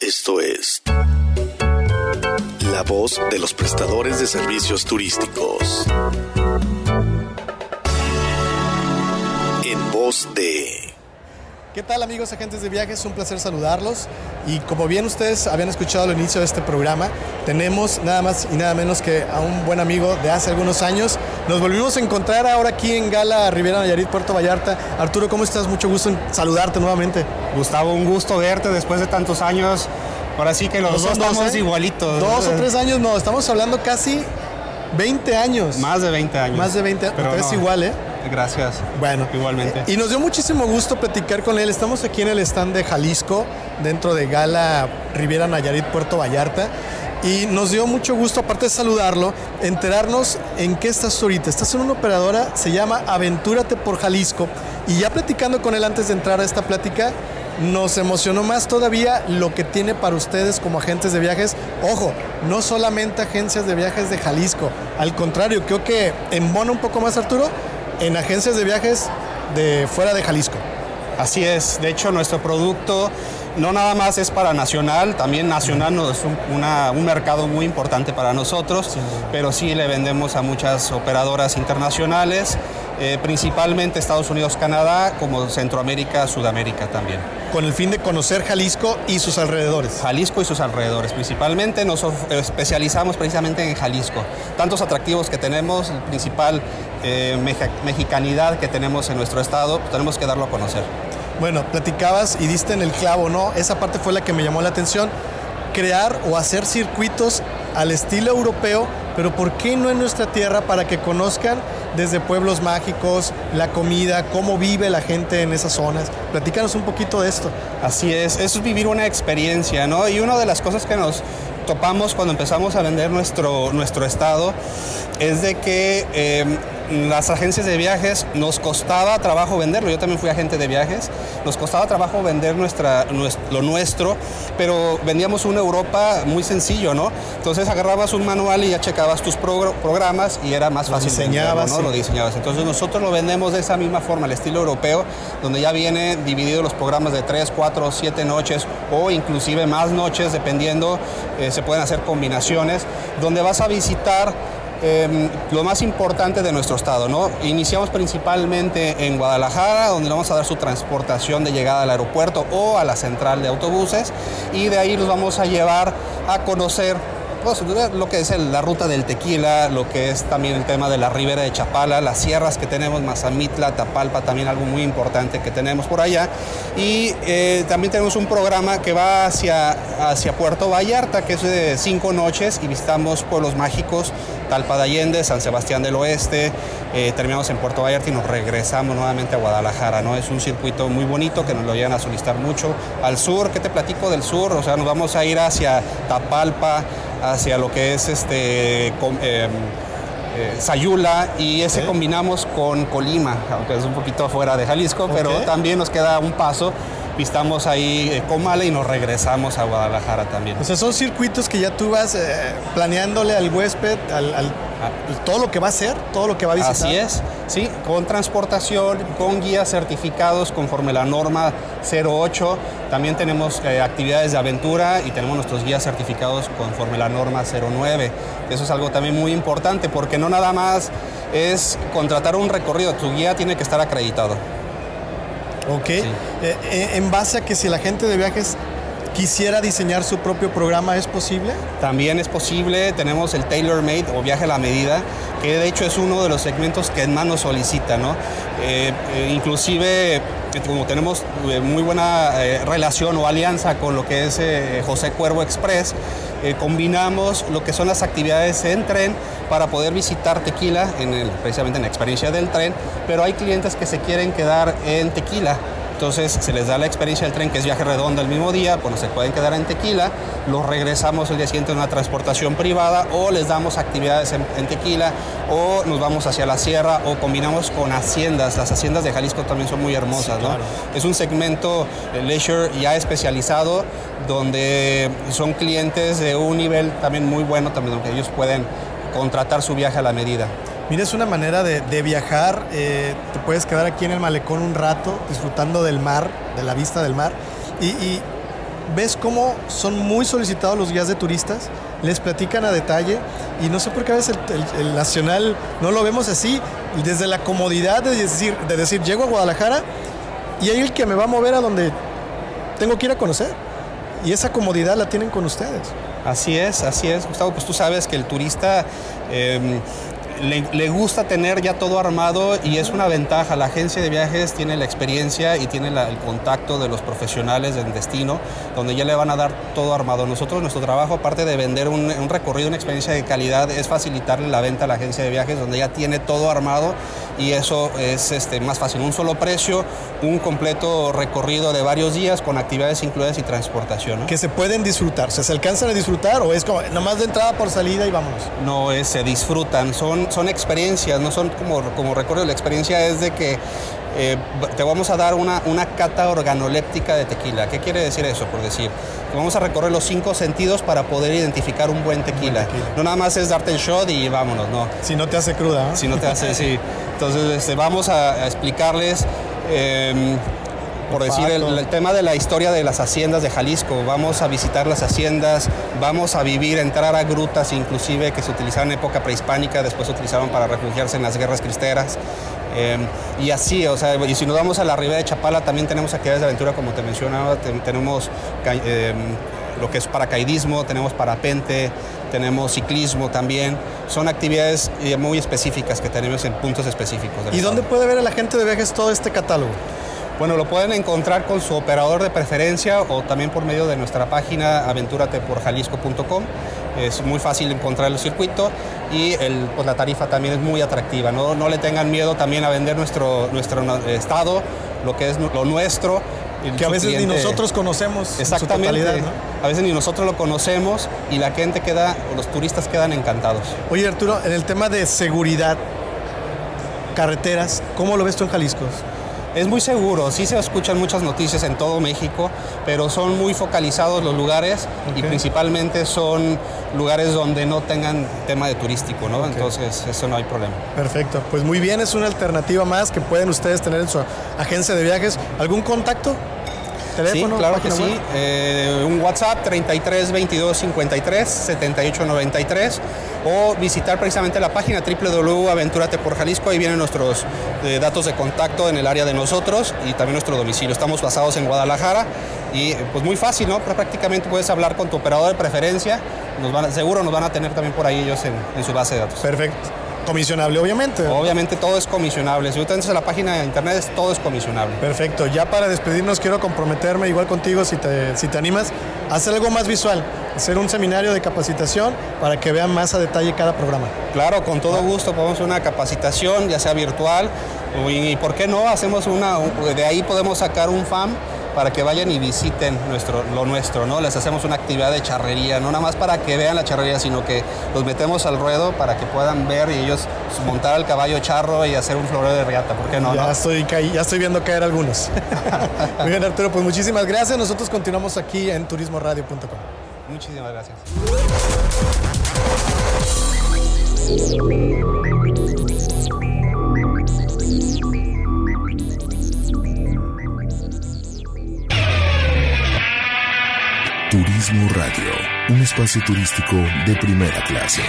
Esto es la voz de los prestadores de servicios turísticos. En voz de... ¿Qué tal amigos agentes de viajes? Un placer saludarlos. Y como bien ustedes habían escuchado al inicio de este programa, tenemos nada más y nada menos que a un buen amigo de hace algunos años. Nos volvimos a encontrar ahora aquí en Gala Rivera Nayarit, Puerto Vallarta. Arturo, ¿cómo estás? Mucho gusto en saludarte nuevamente. Gustavo, un gusto verte después de tantos años. Ahora sí que los dos estamos ¿eh? igualitos. Dos o tres años, no, estamos hablando casi 20 años. Más de 20 años. Más de 20, Pero es no, igual, ¿eh? Gracias. Bueno, Igualmente. Y nos dio muchísimo gusto platicar con él. Estamos aquí en el stand de Jalisco, dentro de Gala Riviera Nayarit, Puerto Vallarta. Y nos dio mucho gusto, aparte de saludarlo, enterarnos en qué estás ahorita. Estás en una operadora, se llama Aventúrate por Jalisco. Y ya platicando con él antes de entrar a esta plática, nos emocionó más todavía lo que tiene para ustedes como agentes de viajes. Ojo, no solamente agencias de viajes de Jalisco, al contrario, creo que embona un poco más Arturo en agencias de viajes de fuera de Jalisco. Así es. De hecho, nuestro producto no nada más es para nacional, también nacional no es un, una- un mercado muy importante para nosotros, pero sí le vendemos a muchas operadoras internacionales, eh, principalmente Estados Unidos, Canadá, como Centroamérica, Sudamérica también. con el fin de conocer Jalisco y sus alrededores. Jalisco y sus alrededores. Principalmente nos especializamos precisamente en Jalisco. Tantos atractivos que tenemos, el principal eh, mexicanidad que tenemos en nuestro estado, pues tenemos que darlo a conocer. Bueno, platicabas y diste en el clavo, ¿no? Esa parte fue la que me llamó la atención. Crear o hacer circuitos al estilo europeo, pero ¿por qué no en nuestra tierra para que conozcan desde pueblos mágicos, la comida, cómo vive la gente en esas zonas? Platícanos un poquito de esto. Así es, eso es vivir una experiencia, ¿no? Y una de las cosas que nos topamos cuando empezamos a vender nuestro, nuestro estado es de que eh, las agencias de viajes nos costaba trabajo venderlo. Yo también fui agente de viajes. Nos costaba trabajo vender nuestra, nues- lo nuestro, pero vendíamos una Europa muy sencillo, ¿no? Entonces agarrabas un manual y ya checabas tus progr- programas y era más Lo fácil diseñabas, venderlo, ¿no? sí. Lo diseñabas. Entonces nosotros lo vendemos de esa misma forma, al estilo europeo, donde ya viene dividido los programas de 3, 4, 7 noches o inclusive más noches, dependiendo, eh, se pueden hacer combinaciones, donde vas a visitar eh, lo más importante de nuestro estado, ¿no? Iniciamos principalmente en Guadalajara, donde le vamos a dar su transportación de llegada al aeropuerto o a la central de autobuses, y de ahí los vamos a llevar a conocer lo que es la ruta del tequila, lo que es también el tema de la ribera de Chapala, las sierras que tenemos, Mazamitla, Tapalpa, también algo muy importante que tenemos por allá. Y eh, también tenemos un programa que va hacia, hacia Puerto Vallarta, que es de cinco noches, y visitamos pueblos mágicos, Talpa de Allende, San Sebastián del Oeste, eh, terminamos en Puerto Vallarta y nos regresamos nuevamente a Guadalajara, ¿no? Es un circuito muy bonito que nos lo llegan a solicitar mucho. Al sur, ¿qué te platico del sur? O sea, nos vamos a ir hacia Tapalpa, hacia lo que es este com- eh, eh, Sayula y ese combinamos con Colima, aunque es un poquito fuera de Jalisco, pero también nos queda un paso. Visitamos ahí eh, Comala y nos regresamos a Guadalajara también. O sea, son circuitos que ya tú vas eh, planeándole al huésped, al, al- pues, todo lo que va a hacer, todo lo que va a visitar. Así es, sí, con transportación, con guías certificados conforme la norma 08. También tenemos eh, actividades de aventura y tenemos nuestros guías certificados conforme la norma 09. Eso es algo también muy importante porque no nada más es contratar un recorrido, tu guía tiene que estar acreditado. Ok. Eh, eh, en base a que si la gente de viajes quisiera diseñar su propio programa, ¿es posible? También es posible, tenemos el tailor made o viaje a la medida, que de hecho es uno de los segmentos que más nos solicita, ¿no? Eh, eh, inclusive, eh, como tenemos eh, muy buena relación o alianza con lo que es José Cuervo Express, combinamos lo que son las actividades en tren para poder visitar Tequila, en precisamente en la experiencia del tren, pero hay clientes que se quieren quedar en Tequila. Entonces se les da la experiencia del tren, que es viaje redondo el mismo día, cuando se pueden quedar en Tequila, los regresamos el día siguiente en una transportación privada o les damos actividades en, en Tequila o nos vamos hacia la sierra o combinamos con haciendas. Las haciendas de Jalisco también son muy hermosas, ¿no? Es un segmento eh, leisure ya especializado donde son clientes de un nivel también muy bueno, también donde ellos pueden contratar su viaje a la medida. Mira, es una manera de, de viajar. eh, te puedes quedar aquí en el malecón un rato disfrutando del mar, de la vista del mar. Y, ves cómo son muy solicitados los guías de turistas, les platican a detalle y no sé por qué a veces el, nacional no lo vemos así, desde la comodidad de decir, de decir, llego a Guadalajara y hay el que me va a mover a donde tengo que ir a conocer. Y esa comodidad la tienen con ustedes. Así es, así es, Gustavo. Pues tú sabes que el turista eh, le, gusta tener ya todo armado y es una ventaja. La agencia de viajes tiene la experiencia y tiene el contacto de los profesionales del destino, donde ya le van a dar todo armado. Nosotros, nuestro trabajo, aparte de vender un, recorrido, una experiencia de calidad, es facilitarle la venta a la agencia de viajes, donde ya tiene todo armado y eso es este, más fácil. Un solo precio, un completo recorrido de varios días con actividades incluidas y transportación. Que se pueden disfrutar. ¿Se alcanzan a disfrutar o es como nomás de entrada por salida y vámonos? No, es, se disfrutan. Son son experiencias, no son como, como recuerdo. La experiencia es de que eh, te vamos a dar una, una cata organoléptica de tequila. ¿Qué quiere decir eso? Por decir, vamos a recorrer los cinco sentidos para poder identificar un buen tequila. No nada más es darte el shot y vámonos, no. Si no te hace cruda. Si no te hace, sí. Entonces este, vamos a, explicarles... Em, por decir el, tema de la historia de las haciendas de Jalisco. Vamos a visitar las haciendas, vamos a vivir, entrar a grutas inclusive que se utilizaron en época prehispánica, después se utilizaron para refugiarse en las guerras cristeras. Eh, y así, o sea, y si nos vamos a la ribera de Chapala, también tenemos actividades de aventura, como te mencionaba, tenemos eh, lo que es paracaidismo, tenemos parapente, tenemos ciclismo también. Son actividades eh, muy específicas que tenemos en puntos específicos. ¿Y dónde puede ver a la gente de viajes todo este catálogo? Bueno, lo pueden encontrar con su operador de preferencia o también por medio de nuestra página aventurateporjalisco.com. Es muy fácil encontrar el circuito y el, pues la tarifa también es muy atractiva. ¿no? no le tengan miedo también a vender nuestro, nuestro estado, lo que es lo nuestro. Que a veces ni nosotros conocemos. Exactamente. A veces ni nosotros lo conocemos y la gente queda, o los turistas quedan encantados. Oye Arturo, en el tema de seguridad, carreteras, ¿cómo lo ves tú en Jalisco? Es muy seguro, sí se escuchan muchas noticias en todo México, pero son muy focalizados los lugares y principalmente son lugares donde no tengan tema de turístico, ¿no? Entonces, eso no hay problema. Perfecto, pues muy bien, es una alternativa más que pueden ustedes tener en su agencia de viajes. ¿Algún contacto? ¿Teléfono? Sí, claro que sí. Eh, WhatsApp 33 22 53 78 93 o visitar precisamente la página www.aventurate por Jalisco. Ahí vienen nuestros eh, datos de contacto en el área de nosotros y también nuestro domicilio. Estamos basados en Guadalajara y pues muy fácil, ¿no? Prácticamente puedes hablar con tu operador de preferencia. Seguro nos van a tener también por ahí ellos en su base de datos. Perfecto. Comisionable, obviamente. Obviamente todo es comisionable. Si tú entras a la página de internet, todo es comisionable. Perfecto. Ya para despedirnos, quiero comprometerme, igual contigo, si te, si te animas, a hacer algo más visual. Hacer un seminario de capacitación para que vean más a detalle cada programa. Claro, con todo gusto podemos hacer una capacitación, ya sea virtual, y, ¿por qué no? Hacemos una, de ahí podemos sacar un FAM para que vayan y visiten nuestro, lo nuestro, ¿no? Les hacemos una actividad de charrería, no nada más para que vean la charrería, sino que los metemos al ruedo para que puedan ver y ellos montar al caballo charro y hacer un floreo de riata, ¿por qué no? Ya, Estoy, ya estoy viendo caer algunos. Muy bien, Arturo, pues muchísimas gracias. Nosotros continuamos aquí en turismoradio.com. Muchísimas gracias. Un espacio turístico de primera clase.